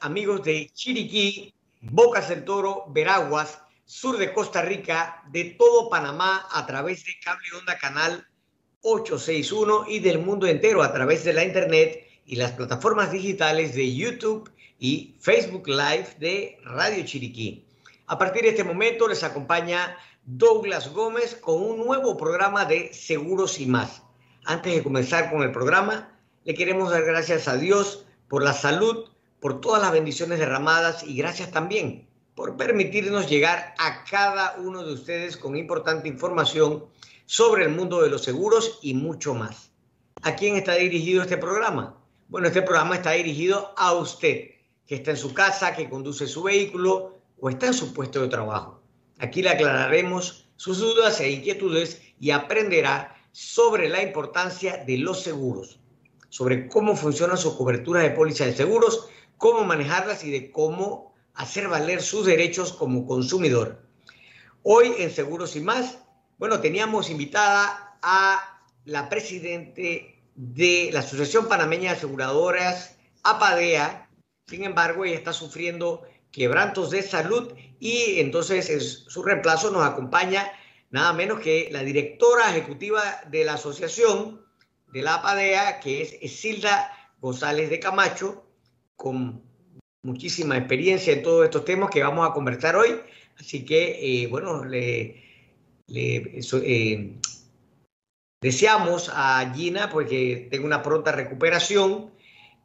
amigos de Chiriquí, Bocas del Toro, Veraguas, sur de Costa Rica, de todo Panamá a través de Cable Onda Canal 861 y del mundo entero a través de la Internet y las plataformas digitales de YouTube y Facebook Live de Radio Chiriquí. A partir de este momento les acompaña Douglas Gómez con un nuevo programa de Seguros y más. Antes de comenzar con el programa, le queremos dar gracias a Dios por la salud, por todas las bendiciones derramadas y gracias también por permitirnos llegar a cada uno de ustedes con importante información sobre el mundo de los seguros y mucho más. ¿A quién está dirigido este programa? Bueno, este programa está dirigido a usted, que está en su casa, que conduce su vehículo o está en su puesto de trabajo. Aquí le aclararemos sus dudas e inquietudes y aprenderá sobre la importancia de los seguros sobre cómo funcionan sus coberturas de póliza de seguros, cómo manejarlas y de cómo hacer valer sus derechos como consumidor. Hoy en Seguros y más, bueno, teníamos invitada a la presidente de la Asociación Panameña de Aseguradoras, APADEA. Sin embargo, ella está sufriendo quebrantos de salud y entonces en su reemplazo nos acompaña nada menos que la directora ejecutiva de la asociación, de la APADEA, que es Silda González de Camacho, con muchísima experiencia en todos estos temas que vamos a conversar hoy. Así que, eh, bueno, le, eh, deseamos a Gina pues, que tenga una pronta recuperación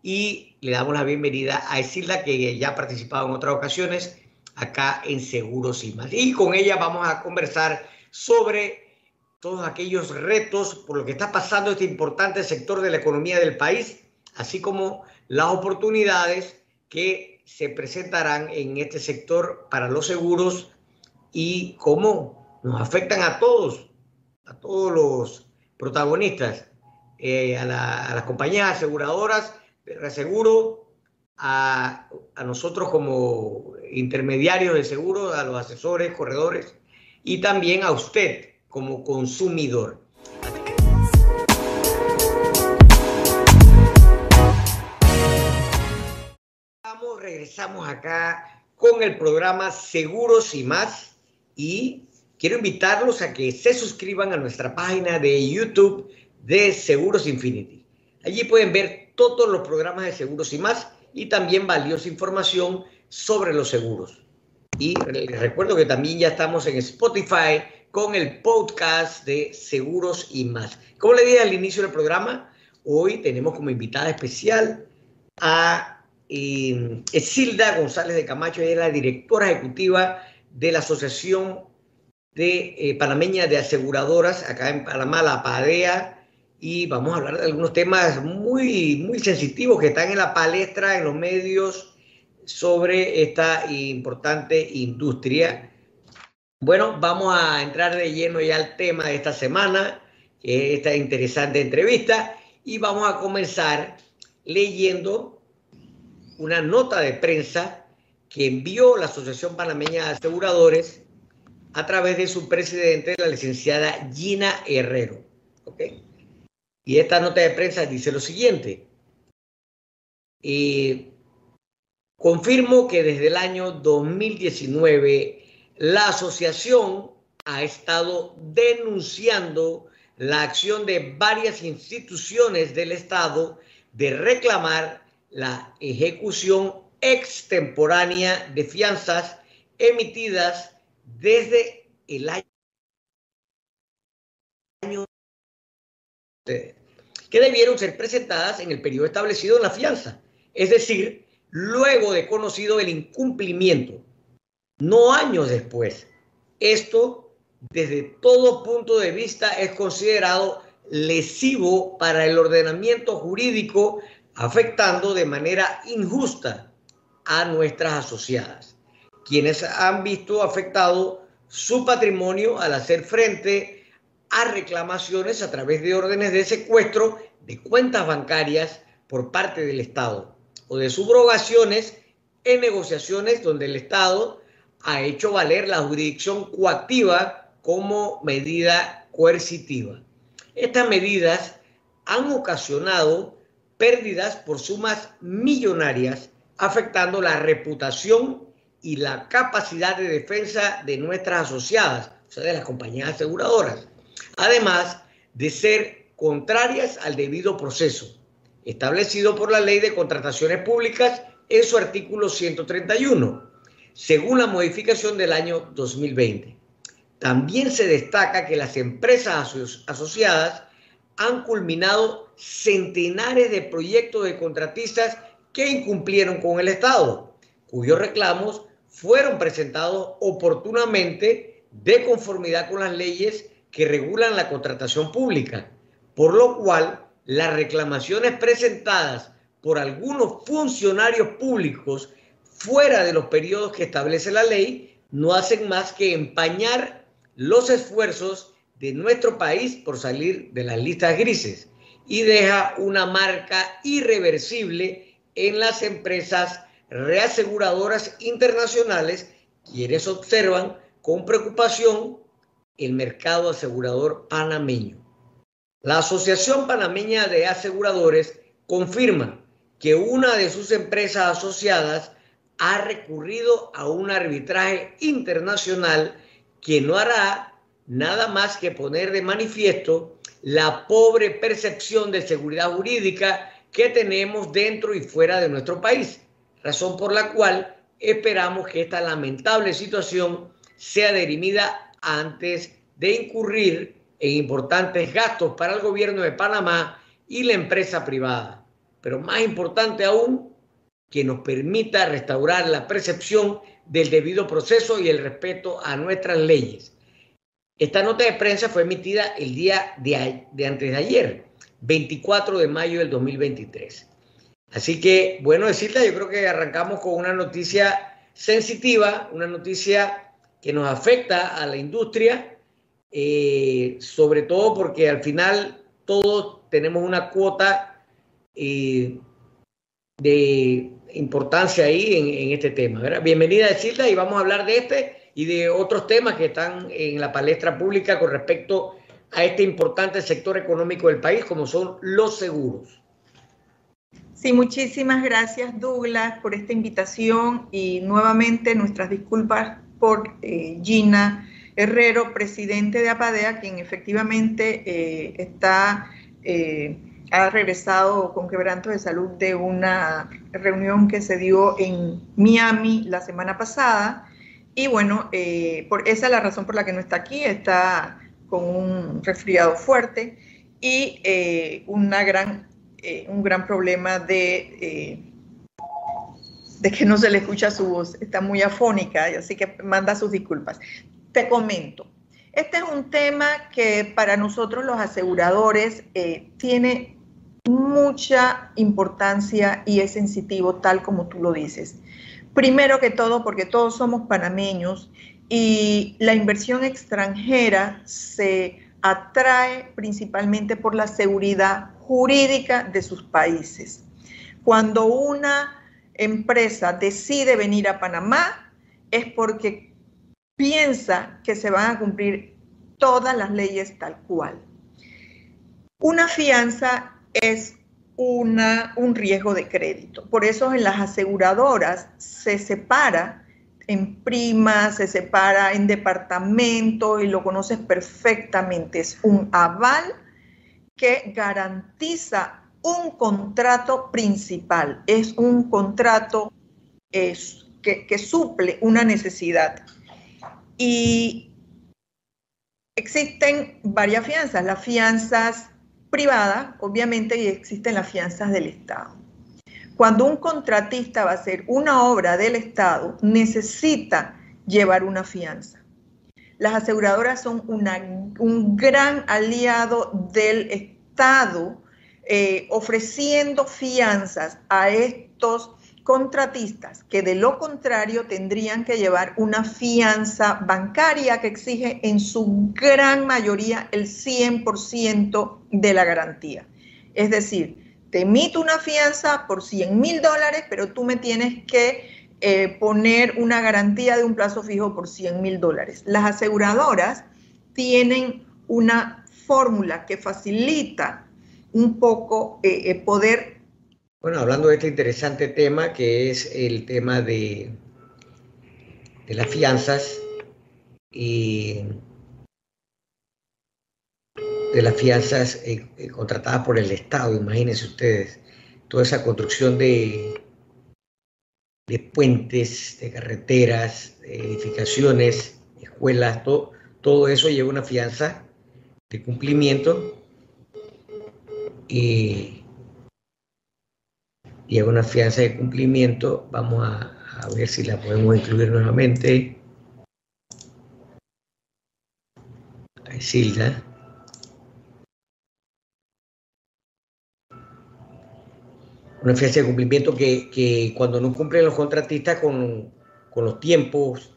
y le damos la bienvenida a Silda, que ya ha participado en otras ocasiones acá en Seguros y más. Y con ella vamos a conversar sobre todos aquellos retos por lo que está pasando este importante sector de la economía del país, así como las oportunidades que se presentarán en este sector para los seguros y cómo nos afectan a todos, a todos los protagonistas, eh, a, las compañías aseguradoras de reaseguro, a, a nosotros como intermediarios de seguro, a los asesores, corredores y también a usted como consumidor. Regresamos acá con el programa Seguros y más y quiero invitarlos a que se suscriban a nuestra página de YouTube de Seguros Infinity. Allí pueden ver todos los programas de Seguros y más y también valiosa información sobre los seguros. Y les recuerdo que también ya estamos en Spotify, con el podcast de Seguros y más. Como le dije al inicio del programa, hoy tenemos como invitada especial a eh, González de Camacho, ella es la directora ejecutiva de la Asociación de eh, Panameña de Aseguradoras, acá en Panamá, la PADEA, y vamos a hablar de algunos temas muy, muy sensitivos que están en la palestra, en los medios, sobre esta importante industria. Bueno, vamos a entrar de lleno ya al tema de esta semana, esta interesante entrevista, y vamos a comenzar leyendo una nota de prensa que envió la Asociación Panameña de Aseguradores a través de su presidente, la licenciada Gina Herrero. Y esta nota de prensa dice lo siguiente. Eh, confirmo que desde el año 2019 la asociación ha estado denunciando la acción de varias instituciones del Estado de reclamar la ejecución extemporánea de fianzas emitidas desde el año que debieron ser presentadas en el periodo establecido en la fianza, es decir, luego de conocido el incumplimiento no años después. Esto, desde todo punto de vista, es considerado lesivo para el ordenamiento jurídico, afectando de manera injusta a nuestras asociadas, quienes han visto afectado su patrimonio al hacer frente a reclamaciones a través de órdenes de secuestro de cuentas bancarias por parte del Estado o de subrogaciones en negociaciones donde el Estado ha hecho valer la jurisdicción coactiva como medida coercitiva. Estas medidas han ocasionado pérdidas por sumas millonarias afectando la reputación y la capacidad de defensa de nuestras asociadas, o sea, de las compañías aseguradoras, además de ser contrarias al debido proceso establecido por la Ley de Contrataciones Públicas en su artículo 131, según la modificación del año 2020. También se destaca que las empresas asociadas han culminado centenares de proyectos de contratistas que incumplieron con el Estado, cuyos reclamos fueron presentados oportunamente de conformidad con las leyes que regulan la contratación pública, por lo cual las reclamaciones presentadas por algunos funcionarios públicos fuera de los periodos que establece la ley no hacen más que empañar los esfuerzos de nuestro país por salir de las listas grises y deja una marca irreversible en las empresas reaseguradoras internacionales quienes observan con preocupación el mercado asegurador panameño. La Asociación Panameña de Aseguradores confirma que una de sus empresas asociadas ha recurrido a un arbitraje internacional que no hará nada más que poner de manifiesto la pobre percepción de seguridad jurídica que tenemos dentro y fuera de nuestro país, razón por la cual esperamos que esta lamentable situación sea dirimida antes de incurrir en importantes gastos para el gobierno de Panamá y la empresa privada. Pero más importante aún, que nos permita restaurar la percepción del debido proceso y el respeto a nuestras leyes. Esta nota de prensa fue emitida el día de, antes de ayer, 24 de mayo del 2023. Así que, bueno decirle, yo creo que arrancamos con una noticia sensitiva, una noticia que nos afecta a la industria, eh, sobre todo porque al final todos tenemos una cuota eh, de importancia ahí en, este tema. Bienvenida, Silda, y vamos a hablar de este y de otros temas que están en la palestra pública con respecto a este importante sector económico del país, como son los seguros. Sí, muchísimas gracias Douglas por esta invitación y nuevamente nuestras disculpas por eh, Gina Herrero, presidente de APADEA, quien efectivamente eh, está, eh, ha regresado con quebranto de salud de una reunión que se dio en Miami la semana pasada. Y bueno, eh, por, esa es la razón por la que no está aquí, está con un resfriado fuerte y una gran, un gran problema de que no se le escucha su voz, está muy afónica, así que manda sus disculpas. Te comento, este es un tema que para nosotros los aseguradores eh, tiene mucha importancia y es sensitivo tal como tú lo dices. Primero que todo porque todos somos panameños y la inversión extranjera se atrae principalmente por la seguridad jurídica de sus países. Cuando una empresa decide venir a Panamá es porque piensa que se van a cumplir todas las leyes tal cual. Una fianza es una, un riesgo de crédito. Por eso en las aseguradoras se separa en primas, se separa en departamento y lo conoces perfectamente. Es un aval que garantiza un contrato principal, es un contrato que, que suple una necesidad. Y existen varias fianzas, las fianzas privadas, obviamente, y existen las fianzas del Estado. Cuando un contratista va a hacer una obra del Estado, necesita llevar una fianza. Las aseguradoras son un gran aliado del Estado eh, ofreciendo fianzas a estos contratistas que de lo contrario tendrían que llevar una fianza bancaria que exige en su gran mayoría el 100% de la garantía. Es decir, te emito una fianza por 100 mil dólares, pero tú me tienes que eh, poner una garantía de un plazo fijo por 100 mil dólares. Las aseguradoras tienen una fórmula que facilita un poco eh, eh, poder Bueno, hablando de este interesante tema que es el tema de, de las fianzas y de las fianzas eh, eh, contratadas por el Estado, imagínense ustedes, toda esa construcción de, de puentes, de carreteras, de edificaciones, escuelas, todo, todo eso lleva una fianza de cumplimiento y lleva una fianza de cumplimiento. Vamos a, ver si la podemos incluir nuevamente. Ahí, Silda. Una fianza de cumplimiento que, cuando no cumplen los contratistas con, los tiempos,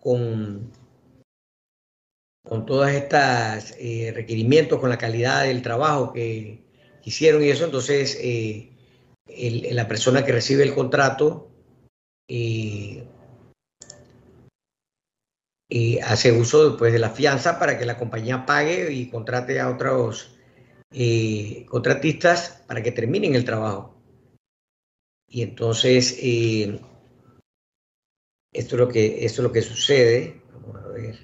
con, con todos estos eh, requerimientos, con la calidad del trabajo que hicieron y eso, entonces eh, la persona que recibe el contrato y, hace uso después de la fianza para que la compañía pague y contrate a otros eh, contratistas para que terminen el trabajo. Y entonces, eh, esto, es lo que, esto es lo que sucede. Vamos a ver.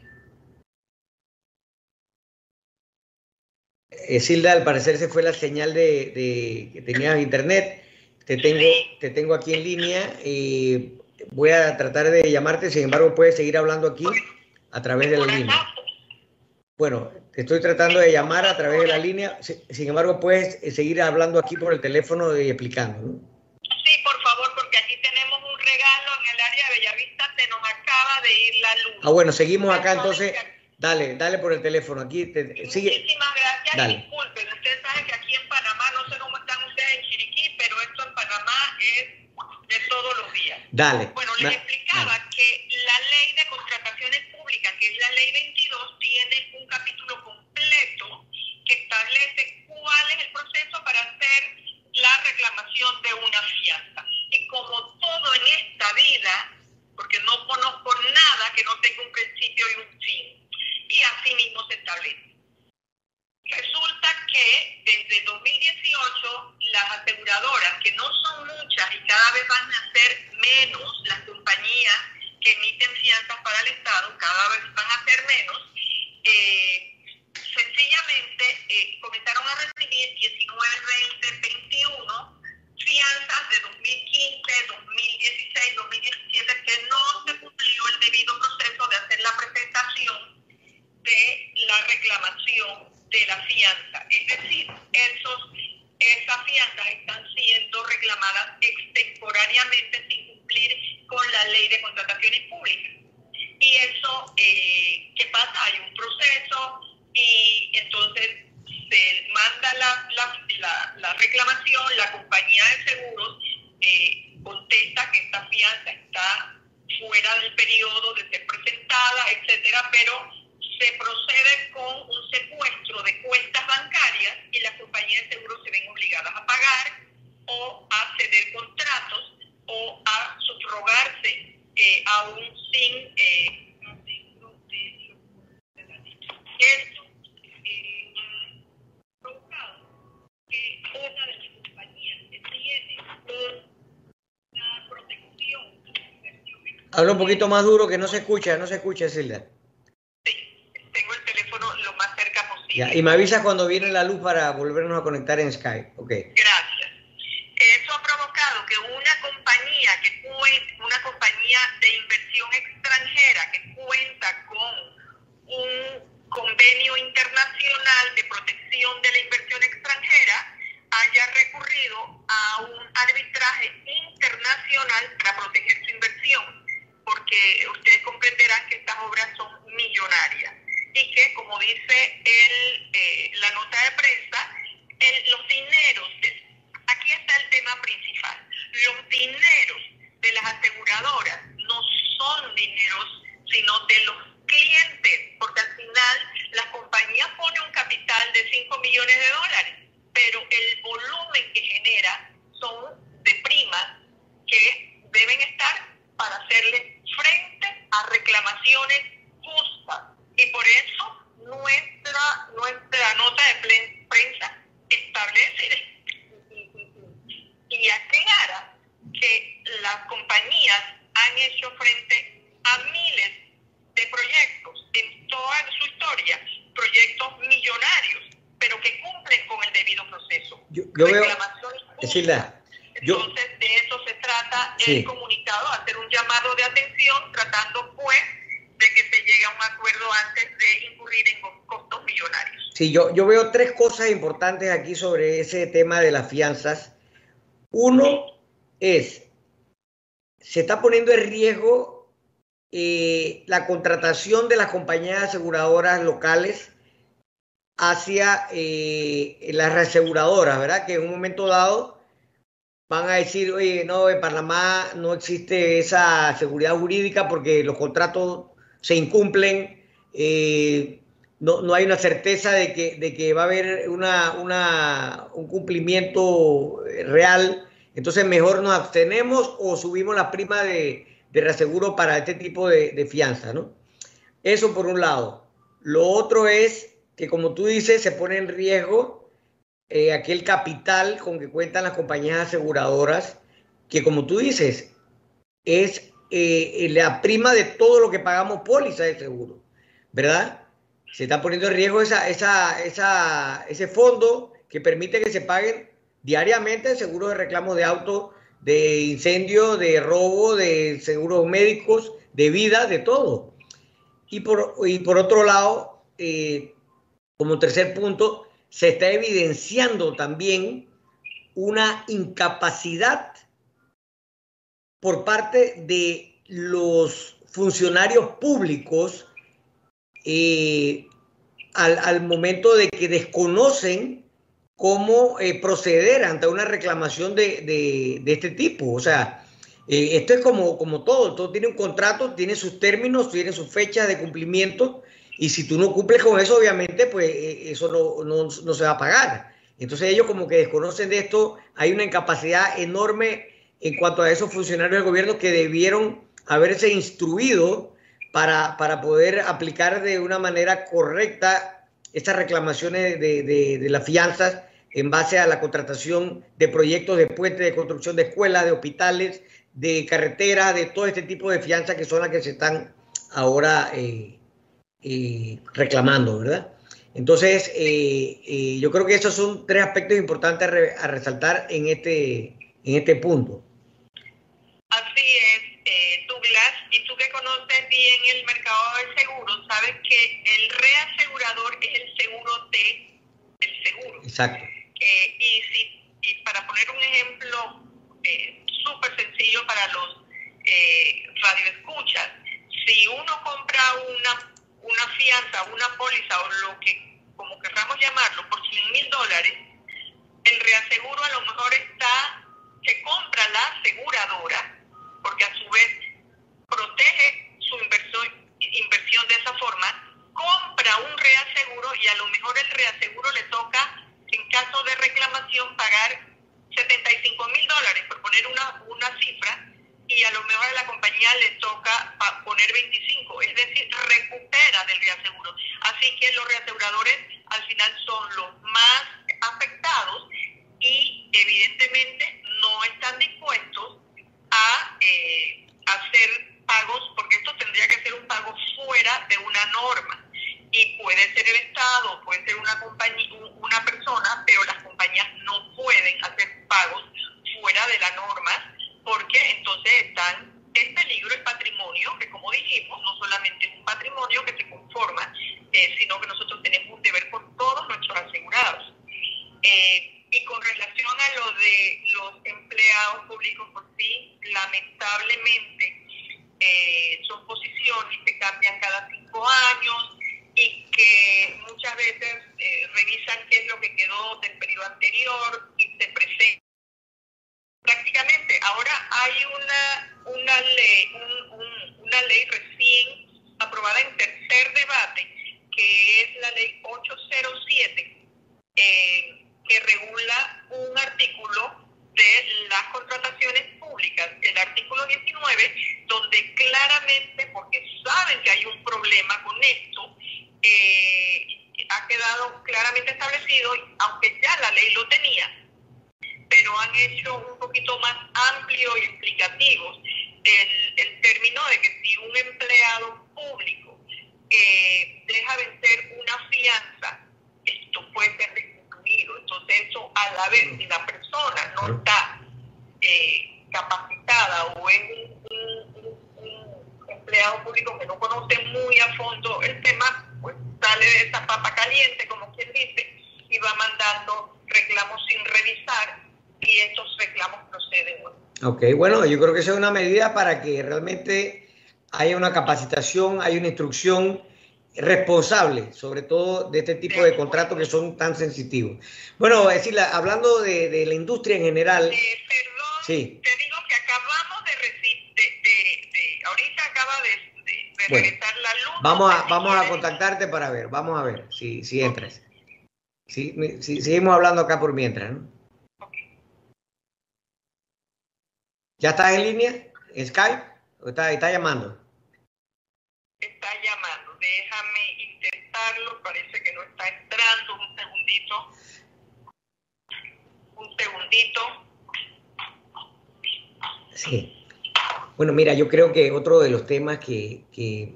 Eh, Silda, al parecer se fue la señal de, de que tenías internet. Te tengo, te tengo aquí en línea y voy a tratar de llamarte, sin embargo puedes seguir hablando aquí a través de la línea. Bueno, te estoy tratando de llamar a través de la línea, sin embargo puedes eh, seguir hablando aquí por el teléfono y explicando. Sí, por favor, porque aquí tenemos un regalo en el área de Bellavista, se nos acaba de ir la luz. Ah, bueno, seguimos acá entonces. Dale, dale por el teléfono. Aquí te, Muchísimas gracias. Disculpen, ustedes saben que aquí en es de todos los días. Dale. Bueno, les explicaba que la ley de contrataciones públicas, que es la ley 22, tiene un capítulo completo que establece cuál es el proceso para hacer la reclamación de una fianza. Y como todo en esta vida, porque no conozco nada que no tenga un principio y un fin y así mismo se establece. Resulta que desde 2018 las aseguradoras, que no son muchas y cada vez van a ser menos las compañías que emiten fianzas para el Estado, cada vez van a ser menos, eh, sencillamente eh, comenzaron a recibir 19, 20, 21 fianzas de 2015, 2016, 2017 que no se cumplió el debido proceso de hacer la presentación de la reclamación de la fianza. Es decir, esos, esas fianzas están siendo reclamadas extemporáneamente sin cumplir con la ley de contrataciones públicas. Y eso, eh, ¿qué pasa? Hay un proceso y entonces se manda la, la, la, reclamación, la compañía de seguros eh, contesta que esta fianza está fuera del periodo de ser presentada, etcétera, pero se procede con un secuestro de cuentas bancarias y las compañías de seguros se ven obligadas a pagar o a ceder contratos o a subrogarse eh, aún sin eh, esto eh, ha provocado que una de las compañías que tiene una protección Habla un poquito más duro que no se escucha, no se escucha, Silvia. y me avisas cuando viene la luz para volvernos a conectar en Skype. Okay. Gracias. Eso ha provocado que una compañía que una compañía de inversión extranjera que cuenta con un convenio internacional de protección de la inversión extranjera haya recurrido a un arbitraje internacional para proteger su inversión, porque ustedes comprenderán que estas obras son millonarias y que, como dice el, eh, la nota de prensa, los dineros, aquí está el tema principal, los dineros de las aseguradoras no son dineros, sino de los clientes, porque al final la compañía pone un capital de 5 millones de dólares, pero el volumen que genera son de primas que deben estar para hacerle frente a reclamaciones justas y por eso nuestra, nuestra nota de proyectos millonarios, pero que cumplen con el debido proceso. Yo, yo veo, Entonces, de eso se trata el comunicado, hacer un llamado de atención, tratando pues de que se llegue a un acuerdo antes de incurrir en costos millonarios. Sí, yo, yo veo tres cosas importantes aquí sobre ese tema de las fianzas. Uno es, se está poniendo en riesgo eh, la contratación de las compañías aseguradoras locales hacia eh, las reaseguradoras, ¿verdad? Que en un momento dado van a decir, oye, no, en Panamá no existe esa seguridad jurídica porque los contratos se incumplen, eh, no, no, hay una certeza de que, de que va a haber una, una, un cumplimiento real, entonces mejor nos abstenemos o subimos la prima de, de reaseguro para este tipo de, de, fianza, ¿no? Eso por un lado. Lo otro es que, como tú dices, se pone en riesgo eh, aquel capital con que cuentan las compañías aseguradoras, que como tú dices, es eh, la prima de todo lo que pagamos póliza de seguro, ¿verdad? Se está poniendo en riesgo esa, esa, esa, ese fondo que permite que se paguen diariamente seguros de reclamo de auto, de incendio, de robo, de seguros médicos, de vida, de todo. Y por, y por otro lado, eh, como tercer punto, se está evidenciando también una incapacidad por parte de los funcionarios públicos eh, al, momento de que desconocen cómo eh, proceder ante una reclamación de, este tipo. O sea, eh, esto es como, como todo, todo tiene un contrato, tiene sus términos, tiene sus fechas de cumplimiento y si tú no cumples con eso, obviamente, pues eso no, no, no se va a pagar. Entonces ellos como que desconocen de esto, hay una incapacidad enorme en cuanto a esos funcionarios del gobierno que debieron haberse instruido para, para poder aplicar de una manera correcta estas reclamaciones de, de, las fianzas en base a la contratación de proyectos de puentes, de construcción de escuelas, de hospitales, de carreteras, de todo este tipo de fianzas que son las que se están ahora eh, eh, reclamando, ¿verdad? Entonces, eh, yo creo que esos son tres aspectos importantes a, a resaltar en este, en este punto. Así es, eh, Douglas, y tú que conoces bien el mercado del seguro, sabes que el reasegurador es el seguro de, del seguro. Exacto. Eh, y, si, y para poner un ejemplo eh, súper sencillo para los eh, radioescuchas, si uno compra una, una fianza, una póliza o lo que, como querramos llamarlo, por 100 mil dólares, el reaseguro a lo mejor está, se compra la aseguradora porque a su vez protege su inversión, inversión de esa forma, compra un reaseguro y a lo mejor el reaseguro le toca, en caso de reclamación, pagar 75 mil dólares, por poner una, una cifra, y a lo mejor a la compañía le toca poner 25, es decir, recupera del reaseguro. Así que los reaseguradores al final son los más afectados y evidentemente no están dispuestos a eh, hacer pagos, porque esto tendría que ser un pago fuera de una norma. Y puede ser el Estado, puede ser una, compañía, una persona, pero las compañías no pueden hacer pagos fuera de la norma, porque entonces están en peligro el patrimonio, que como dijimos, no solamente es un patrimonio que se conforma, eh, sino que nosotros tenemos un deber con todos nuestros asegurados. Eh, y con relación a lo de los empleados públicos por sí, lamentablemente eh, son posiciones que cambian cada cinco años y que muchas veces eh, revisan qué es lo que quedó del periodo anterior y se presenta. Prácticamente, ahora hay una, una, ley, una ley recién aprobada en tercer debate, que es la ley 807. Eh, que regula un artículo de las contrataciones públicas, el artículo 19, donde claramente, porque saben que hay un problema con esto, eh, ha quedado claramente establecido, aunque ya la ley lo tenía, pero han hecho un poquito más amplio y explicativo el, el término de que si un empleado público eh, deja vencer una fianza, esto puede ser restituido. Entonces eso a la vez, si la persona no está eh, capacitada o es un, empleado público que no conoce muy a fondo el tema, pues sale de esa papa caliente, como quien dice, y va mandando reclamos sin revisar y estos reclamos proceden. Ok, bueno, yo creo que esa es una medida para que realmente haya una capacitación, hay una instrucción responsable, sobre todo de este tipo de contratos que son tan sensitivos. Bueno, decir, hablando de, la industria en general. Eh, perdón, te digo que acabamos de, de, ahorita acaba de, regresar la luz. Vamos a, vamos a contactarte para ver, vamos a ver si, si entras. Sí, seguimos hablando acá por mientras, ¿no? ¿Ya estás en línea? ¿En Skype? ¿O está, está llamando? Está llamando. Déjame intentarlo. Parece que no está entrando. Un segundito. Un segundito. Sí. Bueno, mira, yo creo que otro de los temas que, que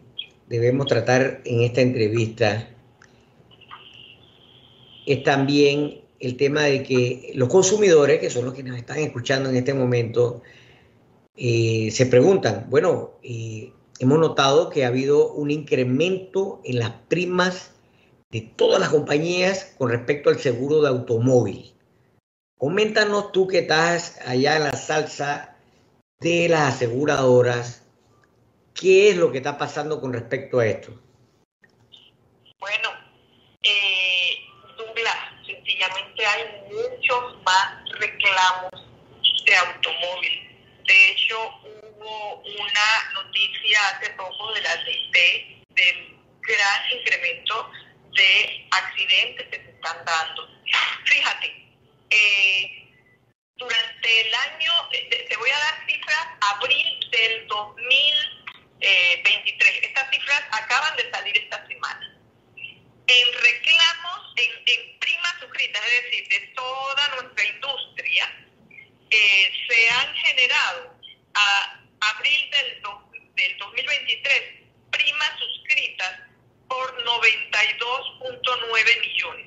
debemos tratar en esta entrevista es también el tema de que los consumidores, que son los que nos están escuchando en este momento, eh, se preguntan, bueno, eh, hemos notado que ha habido un incremento en las primas de todas las compañías con respecto al seguro de automóvil. Coméntanos tú que estás allá en la salsa de las aseguradoras, ¿qué es lo que está pasando con respecto a esto? Bueno, eh, Douglas, sencillamente hay muchos más reclamos de automóvil hace poco de la DT del gran incremento de accidentes que se están dando. Fíjate, eh, durante el año, te, voy a dar cifras, abril del 2023. Estas cifras acaban de salir esta semana. En reclamos, en, en primas suscritas, es decir, de toda nuestra industria, eh, se han generado a abril del, del 2023 primas suscritas por 92.9 millones.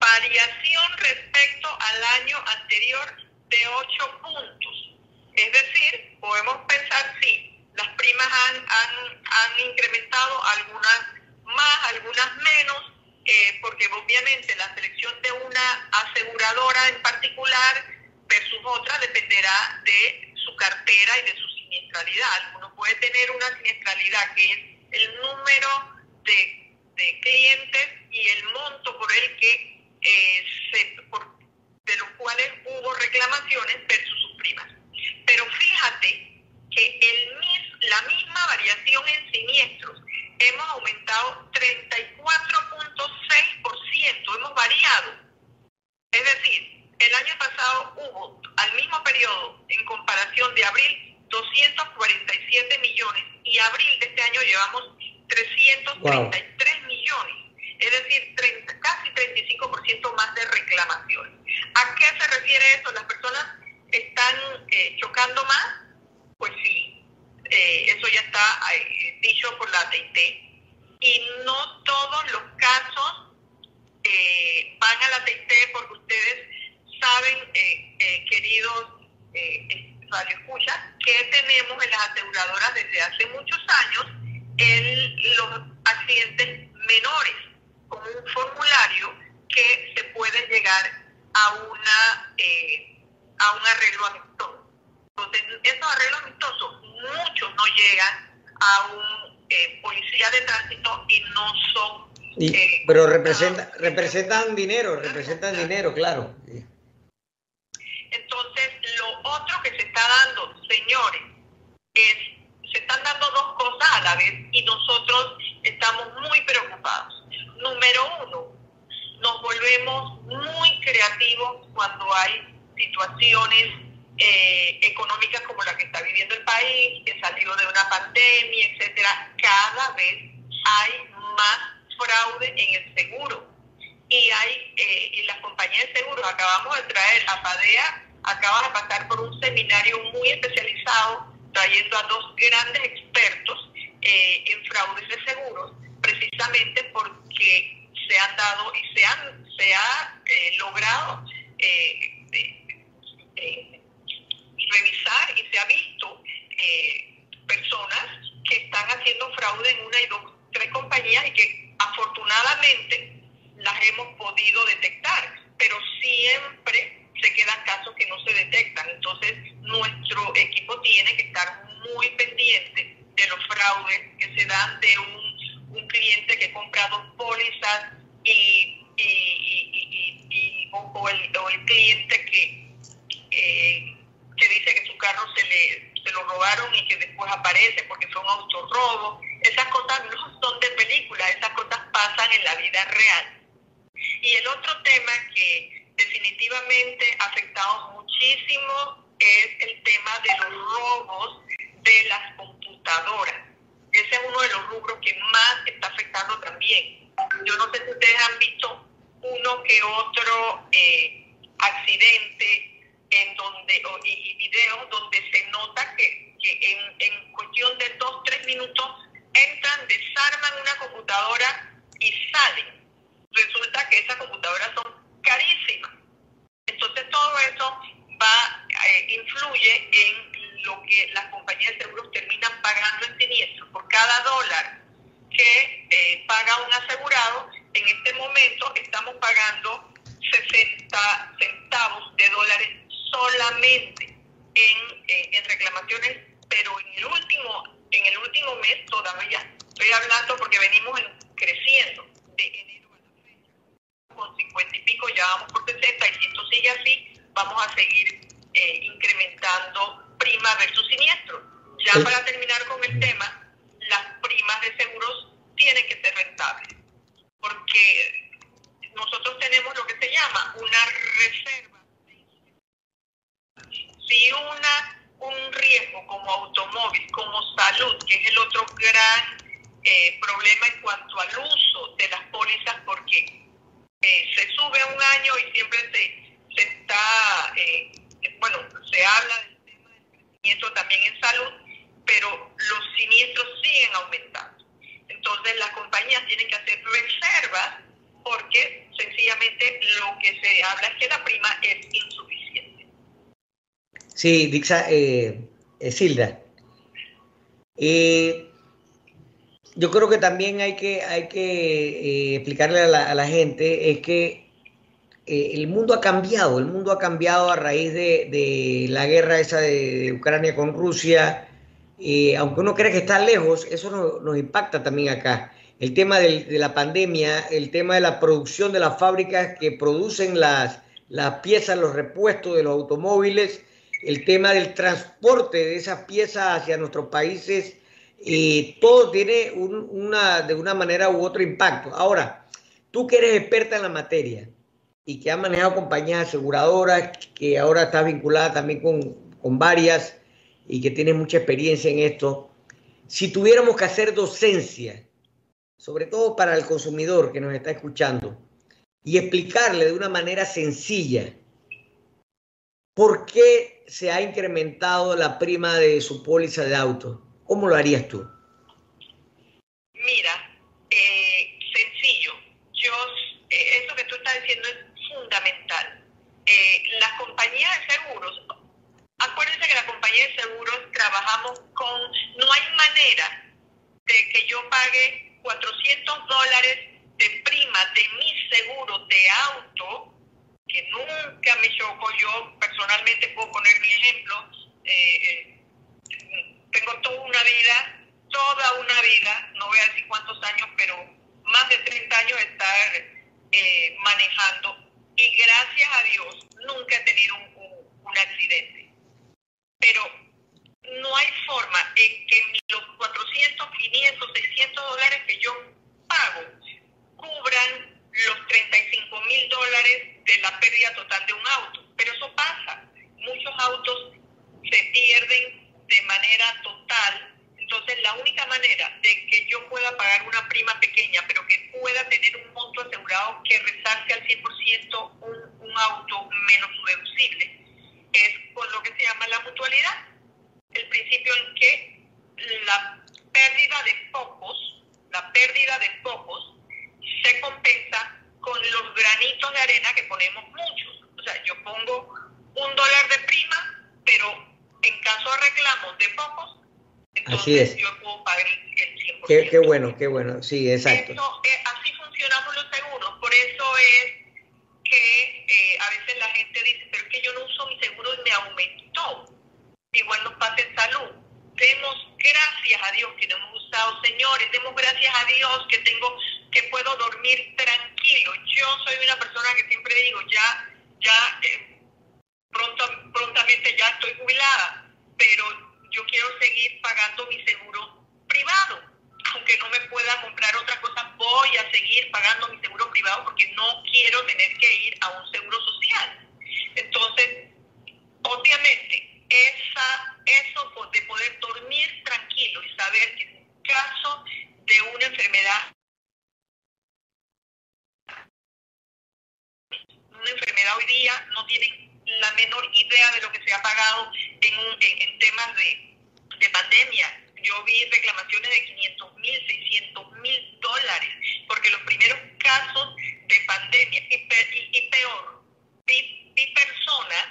Variación respecto al año anterior de 8 puntos. Es decir, podemos pensar si las primas han, han, han incrementado algunas más, algunas menos, eh, porque obviamente la selección de una aseguradora en particular versus otra dependerá de su cartera y de su siniestralidad. Puede tener una siniestralidad que es el número de, clientes y el monto por el que eh, se, de los cuales hubo reclamaciones versus sus primas. Pero fíjate que el la misma variación en siniestros hemos aumentado 34.6%, hemos variado. Es decir, el año pasado hubo, al mismo periodo, en comparación de abril, 247 millones y abril de este año llevamos 333 millones. Es decir, casi 35% más de reclamaciones. ¿A qué se refiere eso? ¿Las personas están eh, chocando más? Pues sí, eh, eso ya está eh, dicho por la AT&T. Y no todos los casos van a la AT&T porque ustedes saben, eh, eh, queridos eh, escucha que tenemos en las aseguradoras desde hace muchos años en los accidentes menores, como un formulario que se puede llegar a una eh, a un arreglo amistoso. Entonces, esos arreglos amistosos, muchos no llegan a un policía de tránsito y no son... pero representa, representan dinero, representan dinero, claro. Entonces, lo otro que se está dando, señores, es, se están dando dos cosas a la vez y nosotros estamos muy preocupados. Número uno, nos volvemos muy creativos cuando hay situaciones eh, económicas como la que está viviendo el país, que salió de una pandemia, etcétera. Cada vez hay más fraude en el seguro y hay eh, y las compañías de seguros acabamos de traer a Padea acaba de pasar por un seminario muy especializado trayendo a dos grandes expertos eh, en fraudes de seguros precisamente porque se han dado y se, han, se ha eh, logrado eh, eh, revisar y se ha visto personas que están haciendo fraude en una y dos, tres compañías y que afortunadamente las hemos podido detectar, pero siempre se quedan casos que no se detectan. Entonces, nuestro equipo tiene que estar muy pendiente de los fraudes que se dan de un, cliente que ha comprado pólizas y, y, o, el, cliente que, eh, que dice que su carro se, le, se lo robaron y que después aparece porque fue un autorrobo. Esas cosas no son de película, esas cosas pasan en la vida real. Y el otro tema que definitivamente ha afectado muchísimo es el tema de los robos de las computadoras. Ese es uno de los rubros que más está afectando también. Yo no sé si ustedes han visto uno que otro eh, accidente en donde, y, videos donde se nota que, en, en cuestión de dos, tres minutos entran, desarman una computadora y salen. Resulta que esas computadoras son carísimas. Entonces todo eso va, eh, influye en lo que las compañías de seguros terminan pagando en siniestro. Por cada dólar que eh, paga un asegurado, en este momento estamos pagando 60 centavos de dólares solamente en, eh, en reclamaciones, pero en el último en el último mes todavía, estoy hablando porque venimos creciendo de enero a la fecha, con 50 y pico ya vamos por 60 y si esto sigue así, vamos a seguir eh, incrementando prima versus siniestro. Ya para terminar con el tema, las primas de seguros tienen que ser rentables, porque nosotros tenemos lo que se llama una reserva. Si una un riesgo como automóvil, como salud, que es el otro gran eh, problema en cuanto al uso de las pólizas, porque eh, se sube un año y siempre se, está, eh, bueno, se habla del tema del crecimiento también en salud, pero los siniestros siguen aumentando. Entonces las compañías tienen que hacer reservas porque sencillamente lo que se habla es que la prima es insuficiente. Sí, Dixa, eh, eh Silda. Eh, yo creo que también hay que, hay que eh, explicarle a la, gente es que el mundo ha cambiado, el mundo ha cambiado a raíz de, la guerra esa de, Ucrania con Rusia. aunque uno cree que está lejos, eso nos, impacta también acá. El tema de la pandemia, el tema de la producción de las fábricas que producen las, las piezas, los repuestos de los automóviles, el tema del transporte de esas piezas hacia nuestros países, eh, todo tiene una, de una manera u otra impacto. Ahora, tú que eres experta en la materia y que has manejado compañías aseguradoras, que ahora estás vinculada también con, con varias y que tienes mucha experiencia en esto, si tuviéramos que hacer docencia, sobre todo para el consumidor que nos está escuchando, y explicarle de una manera sencilla por qué se ha incrementado la prima de su póliza de auto? ¿Cómo lo harías tú? Mira, eh, sencillo. Yo, eh, eso que tú estás diciendo es fundamental. Eh, las compañías de seguros, acuérdense que la compañía de seguros trabajamos con, no hay manera de que yo pague 400 dólares de prima de mi seguro de auto que nunca me chocó. Yo personalmente puedo poner mi ejemplo. Tengo toda una vida, toda una vida, no voy a decir cuántos años, pero más de 30 años de estar eh, manejando y gracias a Dios nunca he tenido un, un accidente. Pero no hay forma en que los 400, 500, 600 dólares que yo pago cubran los 35 mil dólares de la pérdida total de un auto. Pero eso pasa. Muchos autos se pierden de manera total. Entonces, la única manera de que yo pueda pagar una prima pequeña, pero que pueda tener un monto asegurado que resarce al 100% un, un auto menos deducible, es con lo que se llama la mutualidad. El principio en que la pérdida de pocos, la pérdida de focos se compensa con los granitos de arena que ponemos muchos. O sea, yo pongo un dólar de prima, pero en caso de reclamos de focos, entonces yo puedo pagar el 100%. Qué, qué bueno, qué bueno, sí, exacto. Eh, así funcionamos los seguros, por eso es que eh, a veces la gente dice, pero es que yo no uso mi seguro y me aumentó. Igual nos pasa en salud. Demos gracias a Dios que no hemos usado, señores, demos gracias a Dios que tengo, que puedo dormir tranquilo. Yo soy una persona que siempre digo, ya, ya, eh, pronto, prontamente ya estoy jubilada, pero yo quiero seguir pagando mi seguro privado. Aunque no me pueda comprar otra cosa, voy a seguir pagando mi seguro privado porque no quiero tener que ir a un seguro social. Entonces, obviamente, esa, eso de poder dormir tranquilo y saber que en caso de una enfermedad, una enfermedad hoy día no tienen la menor idea de lo que se ha pagado en, en, temas de, de pandemia. Yo vi reclamaciones de 500 mil, 600 mil dólares, porque los primeros casos de pandemia, y, y, peor, vi, vi personas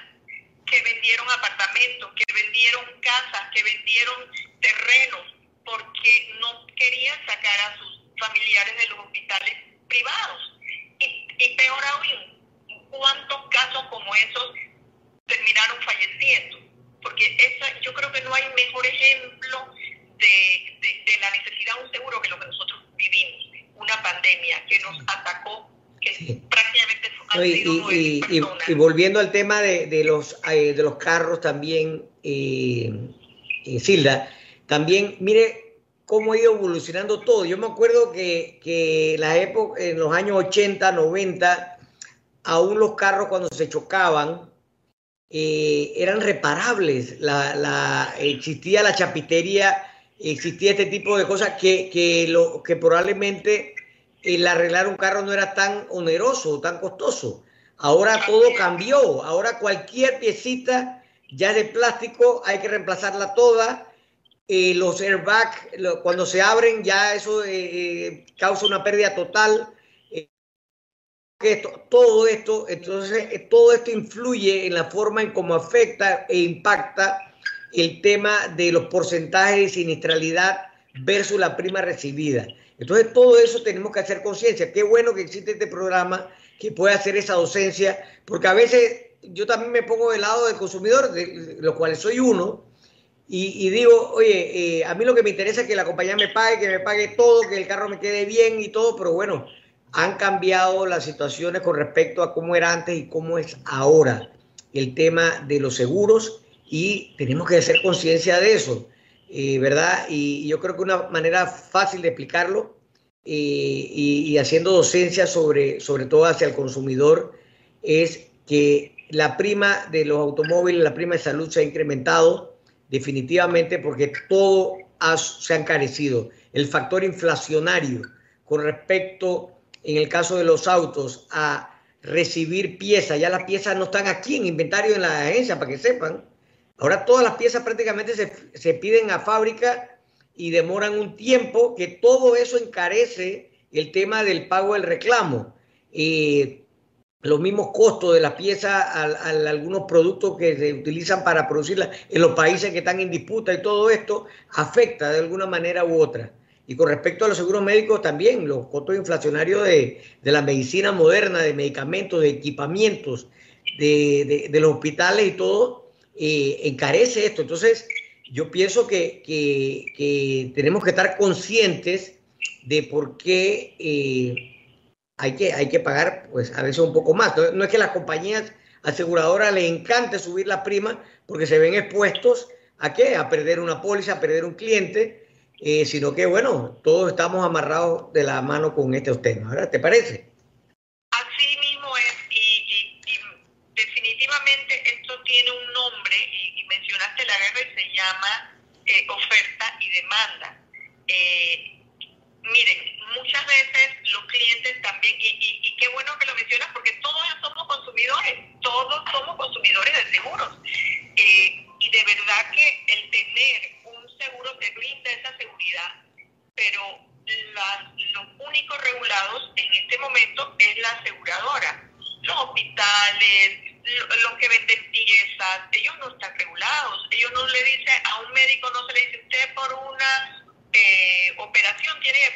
que vendieron apartamentos, que vendieron casas, que vendieron terrenos, porque no querían sacar a sus familiares de los hospitales privados. Y, y peor aún, ¿cuántos casos como esos terminaron falleciendo? Porque esa, yo creo que no hay mejor ejemplo de, de, la necesidad de un seguro que lo que nosotros vivimos, una pandemia que nos atacó, que prácticamente y, y, volviendo al tema de, los, eh, de los carros también, eh, eh, Silda, también mire cómo ha ido evolucionando todo. Yo me acuerdo que, que la época, en los años 80, 90, aún los carros cuando se chocaban eran reparables. La, la, existía la chapitería, existía este tipo de cosas que, que, lo, que probablemente el arreglar un carro no era tan oneroso, tan costoso. Ahora todo cambió. Ahora cualquier piecita ya de plástico hay que reemplazarla toda. Eh, los airbags, cuando se abren, ya eso eh, eh, causa una pérdida total. Esto, todo esto, entonces, todo esto influye en la forma en cómo afecta e impacta el tema de los porcentajes de sinistralidad versus la prima recibida. Entonces, todo eso tenemos que hacer conciencia. Qué bueno que existe este programa que puede hacer esa docencia, porque a veces yo también me pongo del lado del consumidor, de los cuales soy uno, y, digo, oye, eh, a mí lo que me interesa es que la compañía me pague, que me pague todo, que el carro me quede bien y todo, pero bueno, han cambiado las situaciones con respecto a cómo era antes y cómo es ahora el tema de los seguros y tenemos que hacer conciencia de eso. Eh, ¿verdad? Y yo creo que una manera fácil de explicarlo eh, y, haciendo docencia sobre, sobre todo hacia el consumidor es que la prima de los automóviles, la prima de salud se ha incrementado definitivamente porque todo se ha encarecido. El factor inflacionario con respecto, en el caso de los autos, a recibir piezas, ya las piezas no están aquí en inventario en la agencia, para que sepan, Ahora todas las piezas prácticamente se, piden a fábrica y demoran un tiempo, que todo eso encarece el tema del pago del reclamo. los mismos costos de las piezas a, algunos productos que se utilizan para producirlas en los países que están en disputa y todo esto afecta de alguna manera u otra. Y con respecto a los seguros médicos también, los costos inflacionarios de, la medicina moderna, de medicamentos, de equipamientos, de los hospitales y todo, eh, encarece esto. Entonces, yo pienso que, que, tenemos que estar conscientes de por qué eh, hay, que, hay que pagar, pues a veces un poco más. No, es que las compañías aseguradoras les encante subir la prima porque se ven expuestos a qué? A perder una póliza, a perder un cliente, eh, sino que, bueno, todos estamos amarrados de la mano con este tema. ¿verdad? ¿Te parece? la guerra se llama eh, oferta y demanda. Eh, miren, muchas veces los clientes también, y, qué bueno que lo mencionas, porque todos somos consumidores, todos somos consumidores de seguros. Eh, y de verdad que el tener un seguro te brinda esa seguridad, pero los únicos regulados en este momento es la aseguradora. Los hospitales, los que venden piezas, ellos no están regulados. Ellos no le dicen a un médico, no se le dice, usted por una eh, operación tiene que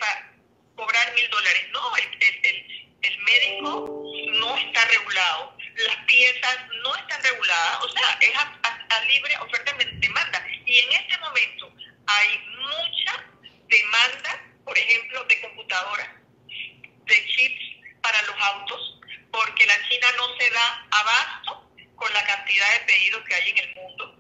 cobrar mil dólares. No, el, médico no está regulado. Las piezas no están reguladas. O sea, es a, libre oferta de demanda. Y en este momento hay mucha demanda, por ejemplo, de computadoras, de chips para los autos, porque la China no se da abasto con la cantidad de pedidos que hay en el mundo.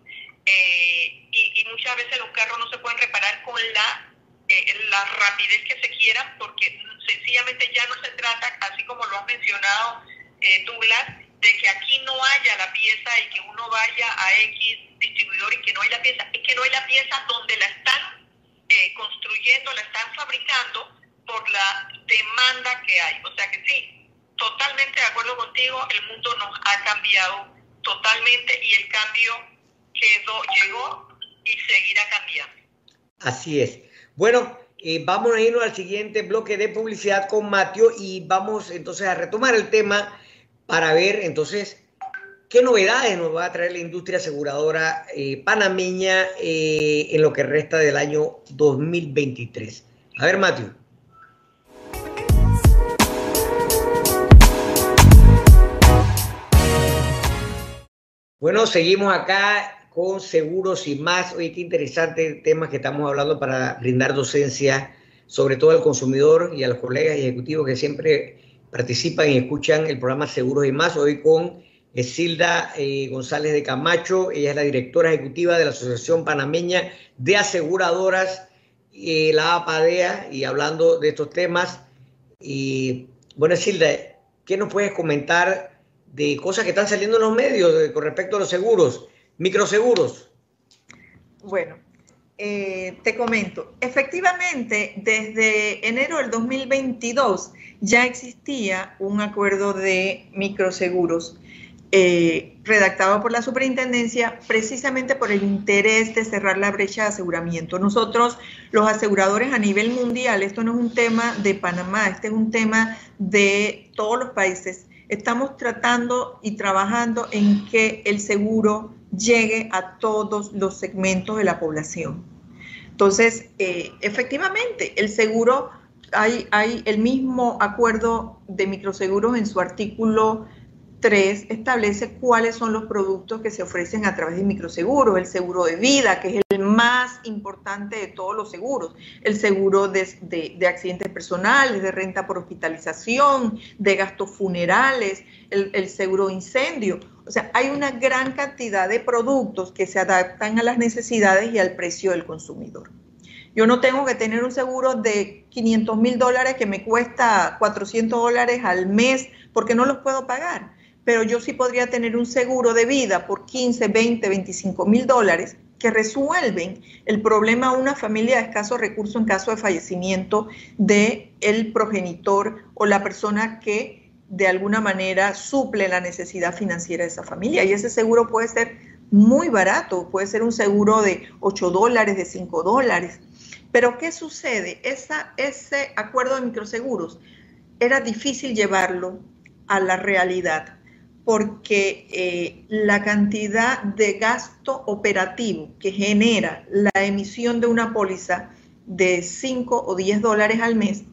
Eh, y, y, muchas veces los carros no se pueden reparar con la, eh, la rapidez que se quiera, porque sencillamente ya no se trata, así como lo has mencionado eh, Douglas, de que aquí no haya la pieza y que uno vaya a X distribuidor y que no haya la pieza, es que no hay la pieza donde la están eh, construyendo, la están fabricando por la demanda que hay. O sea que sí, totalmente de acuerdo contigo, el mundo nos ha cambiado totalmente y el cambio quedó, llegó y seguirá cambiando. Así es. Bueno, eh, vamos a irnos al siguiente bloque de publicidad con Mateo y vamos entonces a retomar el tema para ver entonces qué novedades nos va a traer la industria aseguradora eh, panameña eh, en lo que resta del año 2023. A ver, Mateo. Bueno, seguimos acá con seguros y más. Oye, qué interesante tema que estamos hablando para brindar docencia, sobre todo al consumidor y a los colegas ejecutivos que siempre participan y escuchan el programa Seguros y más. Hoy con Silda eh, González de Camacho, ella es la directora ejecutiva de la Asociación Panameña de Aseguradoras, eh, la APADEA, y hablando de estos temas. Y bueno, Silda, ¿qué nos puedes comentar de cosas que están saliendo en los medios con respecto a los seguros, microseguros. Bueno, eh, te comento, efectivamente, desde enero del 2022 ya existía un acuerdo de microseguros eh, redactado por la superintendencia precisamente por el interés de cerrar la brecha de aseguramiento. Nosotros, los aseguradores a nivel mundial, esto no es un tema de Panamá, este es un tema de todos los países, estamos tratando y trabajando en que el seguro llegue a todos los segmentos de la población. Entonces, eh, efectivamente, el seguro, hay, hay el mismo acuerdo de microseguros en su artículo 3 establece cuáles son los productos que se ofrecen a través de microseguros, el seguro de vida, que es el más importante de todos los seguros, el seguro de, accidentes personales, de renta por hospitalización, de gastos funerales, el, el seguro de incendio. O sea, hay una gran cantidad de productos que se adaptan a las necesidades y al precio del consumidor. Yo no tengo que tener un seguro de 500 mil dólares que me cuesta 400 dólares al mes porque no los puedo pagar pero yo sí podría tener un seguro de vida por 15, 20, 25 mil dólares que resuelven el problema a una familia de escasos recursos en caso de fallecimiento de el progenitor o la persona que de alguna manera suple la necesidad financiera de esa familia. Y ese seguro puede ser muy barato, puede ser un seguro de 8 dólares, de 5 dólares. Pero ¿qué sucede? Esa, ese acuerdo de microseguros era difícil llevarlo a la realidad porque eh, la cantidad de gasto operativo que genera la emisión de una póliza de 5 o 10 dólares al mes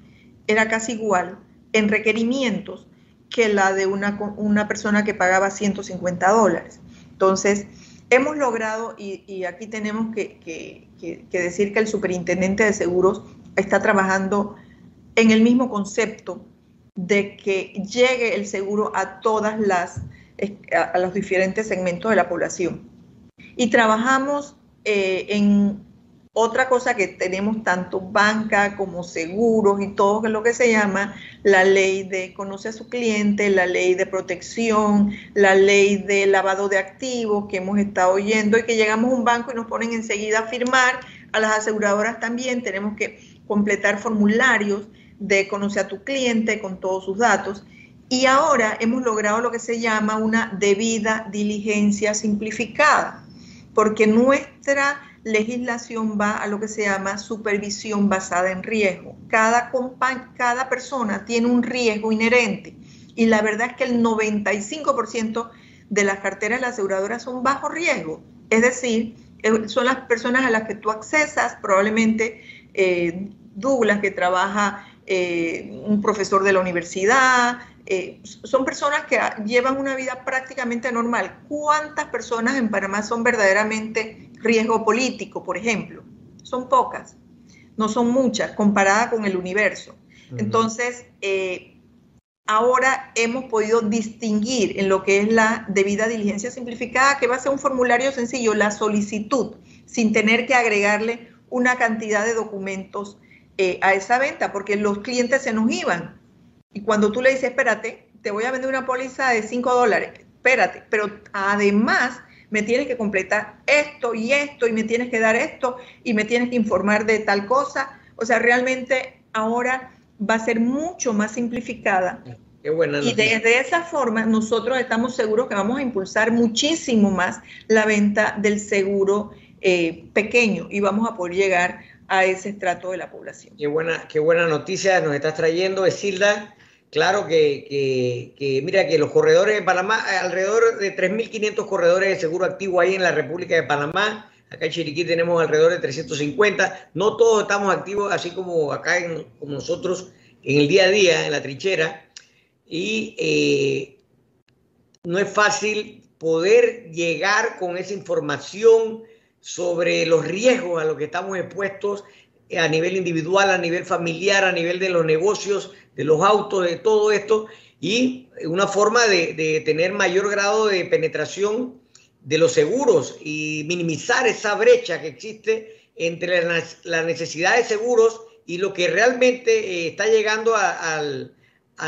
era casi igual en requerimientos que la de una, una persona que pagaba 150 dólares. Entonces, hemos logrado, y, aquí tenemos que, que decir que el superintendente de seguros está trabajando en el mismo concepto de que llegue el seguro a todas las, a los diferentes segmentos de la población. Y trabajamos eh, en otra cosa que tenemos tanto banca como seguros y todo lo que se llama la ley de conoce a su cliente, la ley de protección, la ley de lavado de activos que hemos estado oyendo y que llegamos a un banco y nos ponen enseguida a firmar. A las aseguradoras también tenemos que completar formularios de conocer a tu cliente con todos sus datos. Y ahora hemos logrado lo que se llama una debida diligencia simplificada, porque nuestra legislación va a lo que se llama supervisión basada en riesgo. Cada, cada persona tiene un riesgo inherente Y la verdad es que el 95% de las carteras de la aseguradora son bajo riesgo. Es decir, eh, son las personas a las que tú accesas, probablemente eh, Douglas, que trabaja eh, un profesor de la universidad, son personas que llevan una vida prácticamente normal. ¿Cuántas personas en Panamá son verdaderamente riesgo político, por ejemplo? Son pocas, no son muchas, comparada con el universo. Entonces, ahora hemos podido distinguir en lo que es la debida diligencia simplificada, que va a ser un formulario sencillo, la solicitud, sin tener que agregarle una cantidad de documentos eh, a esa venta, porque los clientes se nos iban. Y cuando tú le dices, espérate, te voy a vender una póliza de 5 dólares, espérate, pero además me tienes que completar esto y esto, y me tienes que dar esto, y me tienes que informar de tal cosa. O sea, realmente ahora va a ser mucho más simplificada. Qué buena y desde esa forma nosotros estamos seguros que vamos a impulsar muchísimo más la venta del seguro eh, pequeño y vamos a poder llegar a ese estrato de la población. Qué buena, qué buena noticia nos estás trayendo, Esilda. Claro que, que, mira que los corredores de Panamá, alrededor de 3.500 corredores de seguro activo hay en la República de Panamá. Acá en Chiriquí tenemos alrededor de 350. No todos estamos activos, así como acá en, como nosotros en el día a día, en la trinchera. Y eh, no es fácil poder llegar con esa información sobre los riesgos a los que estamos expuestos a nivel individual, a nivel familiar, a nivel de los negocios, de los autos, de todo esto, y una forma de, de tener mayor grado de penetración de los seguros y minimizar esa brecha que existe entre la necesidad de seguros y lo que realmente eh, está llegando a,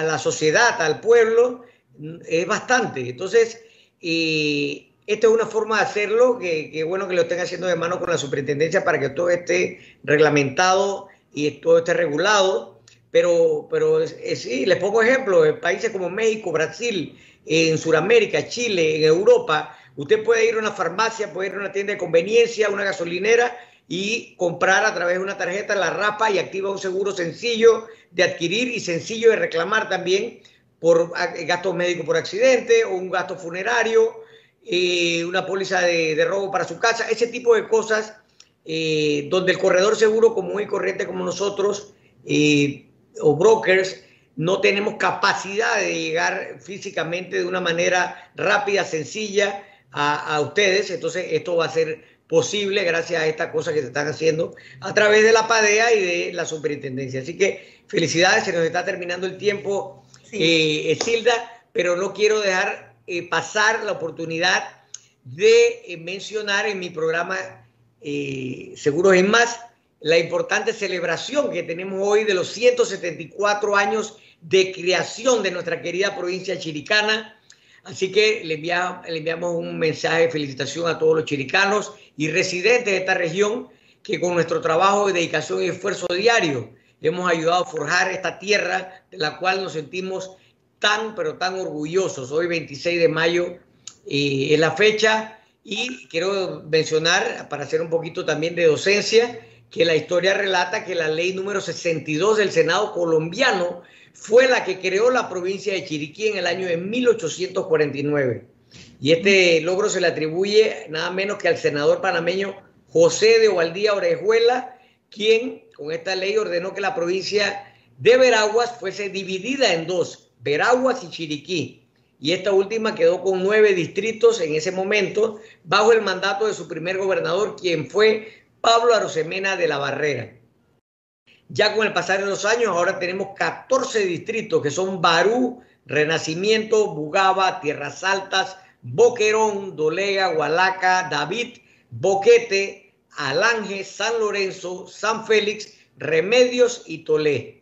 la sociedad, al pueblo, mm, es bastante. Entonces, eh, esta es una forma de hacerlo, que, que, bueno que lo estén haciendo de mano con la superintendencia para que todo esté reglamentado y todo esté regulado. Pero, pero sí, les pongo ejemplo, en países como México, Brasil, en Sudamérica, Chile, en Europa, Usted puede ir a una farmacia, puede ir a una tienda de conveniencia, una gasolinera y comprar a través de una tarjeta la rapa y activa un seguro sencillo de adquirir y sencillo de reclamar también por gastos médicos por accidente o un gasto funerario, eh, una póliza de, robo para su casa, ese tipo de cosas eh, donde el corredor seguro común y corriente como nosotros eh, o brokers no tenemos capacidad de llegar físicamente de una manera rápida, sencilla a, ustedes. Entonces, esto va a ser posible gracias a estas cosas que se están haciendo a través de la PADEA y de la superintendencia. Así que felicidades, se nos está terminando el tiempo, sí. eh, pero no quiero dejar eh, pasar la oportunidad de eh, mencionar en mi programa eh, Seguros en Más la importante celebración que tenemos hoy de los 174 años de creación de nuestra querida provincia chiricana. Así que le enviamos, un mensaje de felicitación a todos los chiricanos y residentes de esta región que con nuestro trabajo de dedicación y esfuerzo diario hemos ayudado a forjar esta tierra de la cual nos sentimos tan, pero tan orgullosos. Hoy 26 de mayo eh, es la fecha y quiero mencionar, para hacer un poquito también de docencia, que la historia relata que la ley número 62 del Senado colombiano fue la que creó la provincia de Chiriquí en el año de 1849. Y este logro se le atribuye nada menos que al senador panameño José de Ovaldía Orejuela, quien con esta ley ordenó que la provincia de Veraguas fuese dividida en dos, Veraguas y Chiriquí. Y esta última quedó con nueve distritos en ese momento, bajo el mandato de su primer gobernador, quien fue Pablo Arosemena de la Barrera. Ya con el pasar de los años, ahora tenemos 14 distritos que son Barú, Renacimiento, Bugaba, Tierras Altas, Boquerón, Dolega, Hualaca, David, Boquete, Alange, San Lorenzo, San Félix, Remedios y Tolé.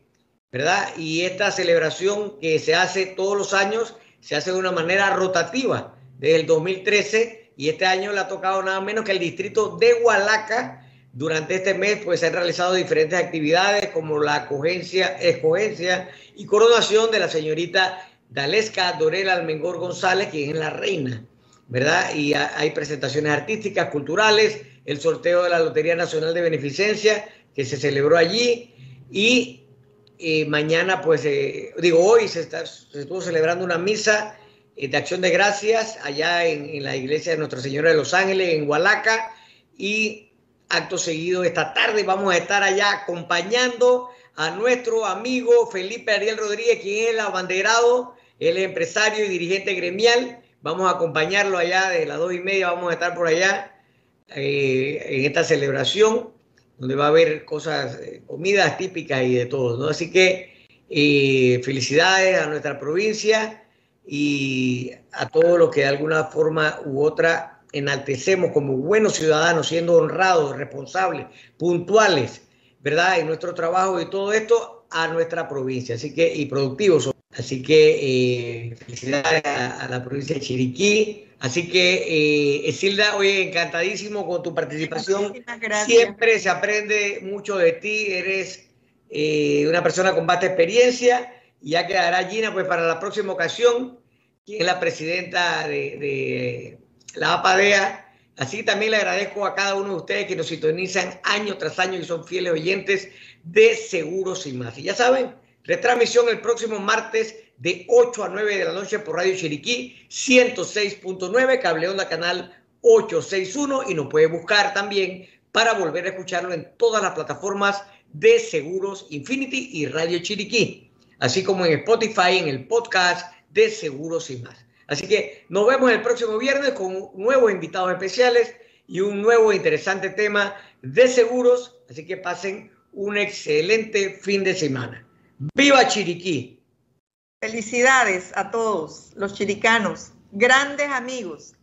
¿Verdad? Y esta celebración que se hace todos los años se hace de una manera rotativa desde el 2013 y este año le ha tocado nada menos que el distrito de Hualaca durante este mes pues, se han realizado diferentes actividades como la acogencia, escogencia y coronación de la señorita Dalesca Dorela Almengor González, quien es la reina, ¿verdad? Y hay presentaciones artísticas, culturales, el sorteo de la Lotería Nacional de Beneficencia que se celebró allí y eh, mañana, pues, eh, digo, hoy se, estuvo celebrando una misa de acción de gracias allá en, en, la iglesia de Nuestra Señora de los Ángeles, en Hualaca, y acto seguido esta tarde vamos a estar allá acompañando a nuestro amigo Felipe Ariel Rodríguez, quien es el abanderado, es empresario y dirigente gremial. Vamos a acompañarlo allá de las dos y media, vamos a estar por allá eh, en esta celebración, donde va a haber cosas, eh, comidas típicas y de todo, ¿no? Así que eh, felicidades a nuestra provincia y a todos los que de alguna forma u otra enaltecemos como buenos ciudadanos, siendo honrados, responsables, puntuales ¿verdad? En nuestro trabajo y todo esto a nuestra provincia, así que, y productivos. Así que eh, felicidades a, a, la provincia de Chiriquí. Así que, eh, Silda, hoy encantadísimo con tu participación. Siempre se aprende mucho de ti, eres eh, una persona con vasta experiencia. Y ya quedará Gina, pues para la próxima ocasión, quien es la presidenta de, de la APADEA, Así también le agradezco a cada uno de ustedes que nos sintonizan año tras año y son fieles oyentes de Seguros y más. Y ya saben, retransmisión el próximo martes de 8 a 9 de la noche por Radio Chiriquí 106.9, Cable Onda Canal 861 y nos puede buscar también para volver a escucharlo en todas las plataformas de Seguros Infinity y Radio Chiriquí, así como en Spotify, en el podcast de Seguros y más. Así que nos vemos el próximo viernes con nuevos invitados especiales y un nuevo interesante tema de seguros. Así que pasen un excelente fin de semana. ¡Viva Chiriquí! Felicidades a todos los chiricanos, grandes amigos